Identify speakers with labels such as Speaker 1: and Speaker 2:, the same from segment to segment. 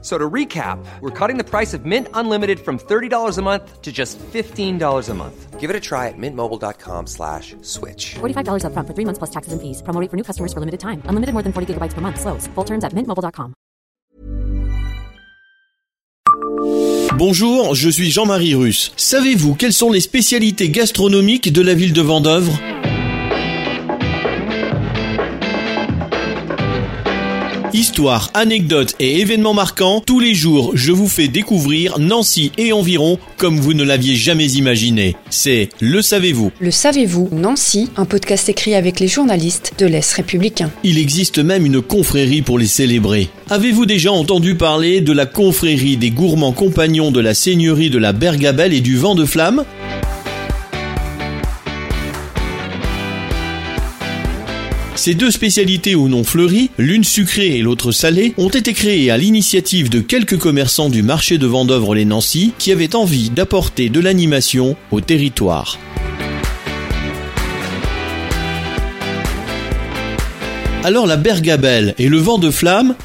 Speaker 1: So to recap, we're cutting the price of Mint Unlimited from $30 a month to just $15 a month.
Speaker 2: Give it a try at mintmobile.com slash switch.
Speaker 3: $45 upfront for three months plus taxes and fees. Promo rate for new customers for limited time. Unlimited more than 40 gigabytes per month. Slows. Full terms at mintmobile.com.
Speaker 4: Bonjour, je suis Jean-Marie Russe. Savez-vous quelles sont les spécialités gastronomiques de la ville de Vendœuvre Histoire, anecdotes et événements marquants, tous les jours je vous fais découvrir Nancy et environ comme vous ne l'aviez jamais imaginé. C'est Le Savez-vous.
Speaker 5: Le savez-vous, Nancy, un podcast écrit avec les journalistes de l'Est républicain.
Speaker 4: Il existe même une confrérie pour les célébrer. Avez-vous déjà entendu parler de la confrérie des gourmands compagnons de la seigneurie de la Bergabelle et du Vent de Flamme? Ces deux spécialités au nom fleuri, l'une sucrée et l'autre salée, ont été créées à l'initiative de quelques commerçants du marché de Vendœuvre-les-Nancy qui avaient envie d'apporter de l'animation au territoire. Alors la bergabelle et le vent de flamme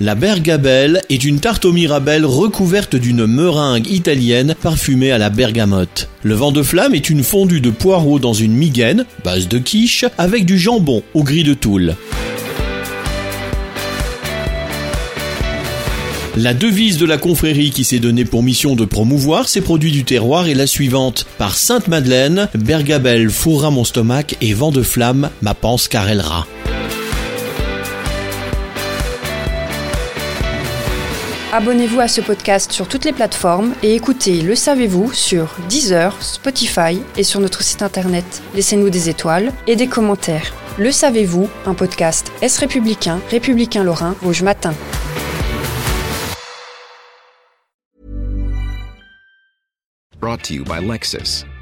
Speaker 4: La bergabelle est une tarte aux mirabelles recouverte d'une meringue italienne parfumée à la bergamote. Le vent de flamme est une fondue de poireaux dans une migaine, base de quiche, avec du jambon au gris de Toul. La devise de la confrérie qui s'est donnée pour mission de promouvoir ces produits du terroir est la suivante. Par Sainte-Madeleine, Bergabelle fourra mon stomac et vent de flamme ma panse carrellera.
Speaker 5: Abonnez-vous à ce podcast sur toutes les plateformes et écoutez Le Savez-vous sur Deezer, Spotify et sur notre site internet. Laissez-nous des étoiles et des commentaires. Le Savez-vous, un podcast Est républicain, républicain lorrain, Rouge Matin.
Speaker 6: Brought to you by Lexus.